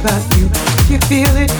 about you. You feel it